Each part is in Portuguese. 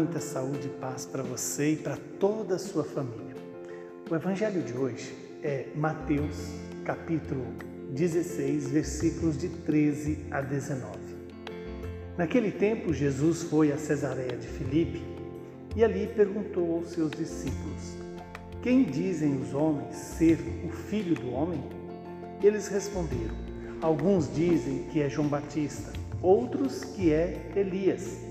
muita saúde e paz para você e para toda a sua família. O evangelho de hoje é Mateus, capítulo 16, versículos de 13 a 19. Naquele tempo, Jesus foi a Cesareia de Filipe e ali perguntou aos seus discípulos: Quem dizem os homens ser o filho do homem? Eles responderam: Alguns dizem que é João Batista, outros que é Elias,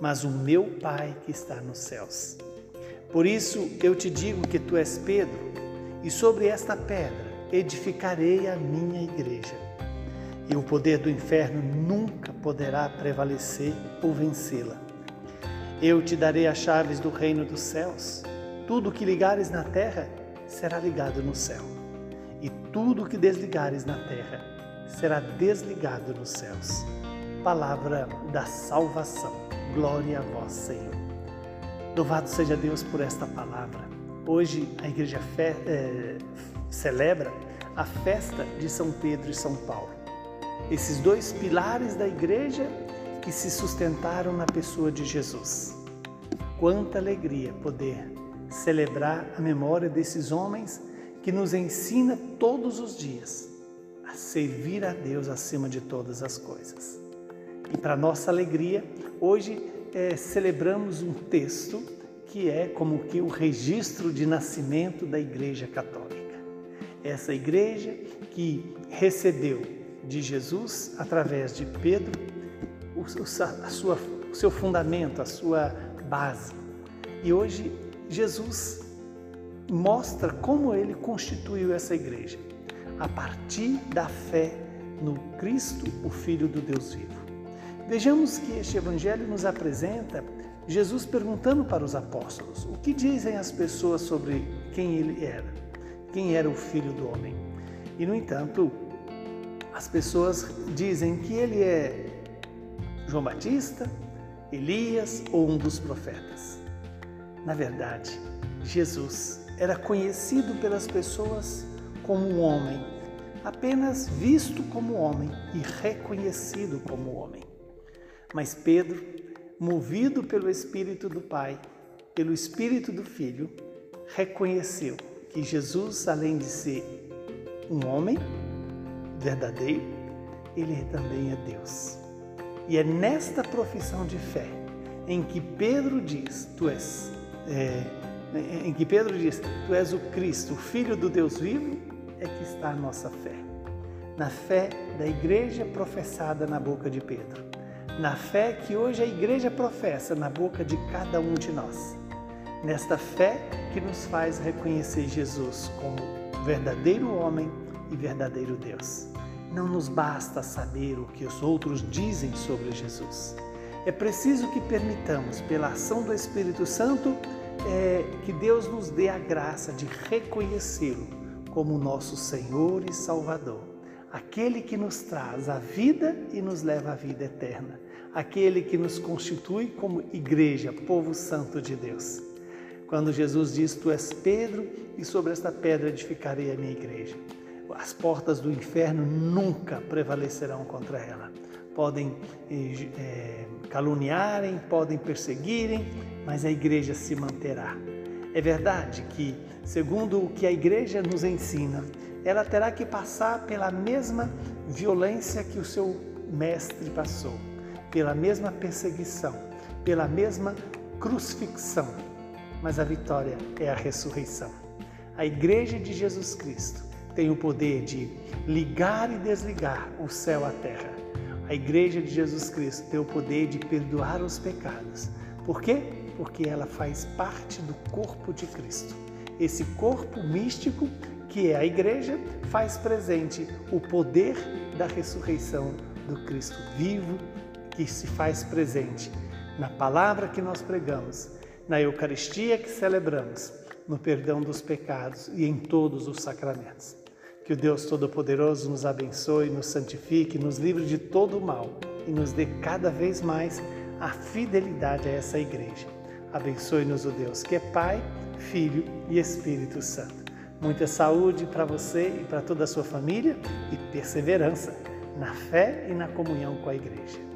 mas o meu Pai que está nos céus. Por isso eu te digo que tu és Pedro, e sobre esta pedra edificarei a minha igreja. E o poder do inferno nunca poderá prevalecer ou vencê-la. Eu te darei as chaves do reino dos céus. Tudo que ligares na terra será ligado no céu, e tudo que desligares na terra será desligado nos céus. Palavra da salvação. Glória a vós, Senhor. Louvado seja Deus por esta palavra. Hoje a igreja fe, é, celebra a festa de São Pedro e São Paulo. Esses dois pilares da igreja que se sustentaram na pessoa de Jesus. Quanta alegria poder celebrar a memória desses homens que nos ensina todos os dias a servir a Deus acima de todas as coisas. E para nossa alegria, hoje é, celebramos um texto que é como que o registro de nascimento da Igreja Católica. Essa igreja que recebeu de Jesus, através de Pedro, o, a sua, o seu fundamento, a sua base. E hoje Jesus mostra como ele constituiu essa igreja, a partir da fé no Cristo, o Filho do Deus vivo. Vejamos que este evangelho nos apresenta Jesus perguntando para os apóstolos: o que dizem as pessoas sobre quem ele era? Quem era o filho do homem? E no entanto, as pessoas dizem que ele é João Batista, Elias ou um dos profetas. Na verdade, Jesus era conhecido pelas pessoas como um homem, apenas visto como homem e reconhecido como homem. Mas Pedro, movido pelo Espírito do Pai, pelo Espírito do Filho, reconheceu que Jesus, além de ser um homem verdadeiro, ele também é Deus. E é nesta profissão de fé em que Pedro diz: Tu és, é, em que Pedro diz: Tu és o Cristo, o Filho do Deus vivo, é que está a nossa fé. Na fé da igreja professada na boca de Pedro. Na fé que hoje a igreja professa na boca de cada um de nós. Nesta fé que nos faz reconhecer Jesus como verdadeiro homem e verdadeiro Deus. Não nos basta saber o que os outros dizem sobre Jesus. É preciso que permitamos, pela ação do Espírito Santo, é, que Deus nos dê a graça de reconhecê-lo como nosso Senhor e Salvador, aquele que nos traz a vida e nos leva à vida eterna, aquele que nos constitui como igreja, povo santo de Deus. Quando Jesus diz: Tu és Pedro, e sobre esta pedra edificarei a minha igreja as portas do inferno nunca prevalecerão contra ela. Podem é, caluniarem, podem perseguirem, mas a igreja se manterá. É verdade que, segundo o que a igreja nos ensina, ela terá que passar pela mesma violência que o seu mestre passou, pela mesma perseguição, pela mesma crucifixão. Mas a vitória é a ressurreição. A igreja de Jesus Cristo tem o poder de ligar e desligar o céu à terra. A Igreja de Jesus Cristo tem o poder de perdoar os pecados. Por quê? Porque ela faz parte do corpo de Cristo. Esse corpo místico, que é a Igreja, faz presente o poder da ressurreição do Cristo vivo, que se faz presente na palavra que nós pregamos, na Eucaristia que celebramos, no perdão dos pecados e em todos os sacramentos. Que o Deus Todo-Poderoso nos abençoe, nos santifique, nos livre de todo o mal e nos dê cada vez mais a fidelidade a essa igreja. Abençoe-nos o Deus que é Pai, Filho e Espírito Santo. Muita saúde para você e para toda a sua família e perseverança na fé e na comunhão com a igreja.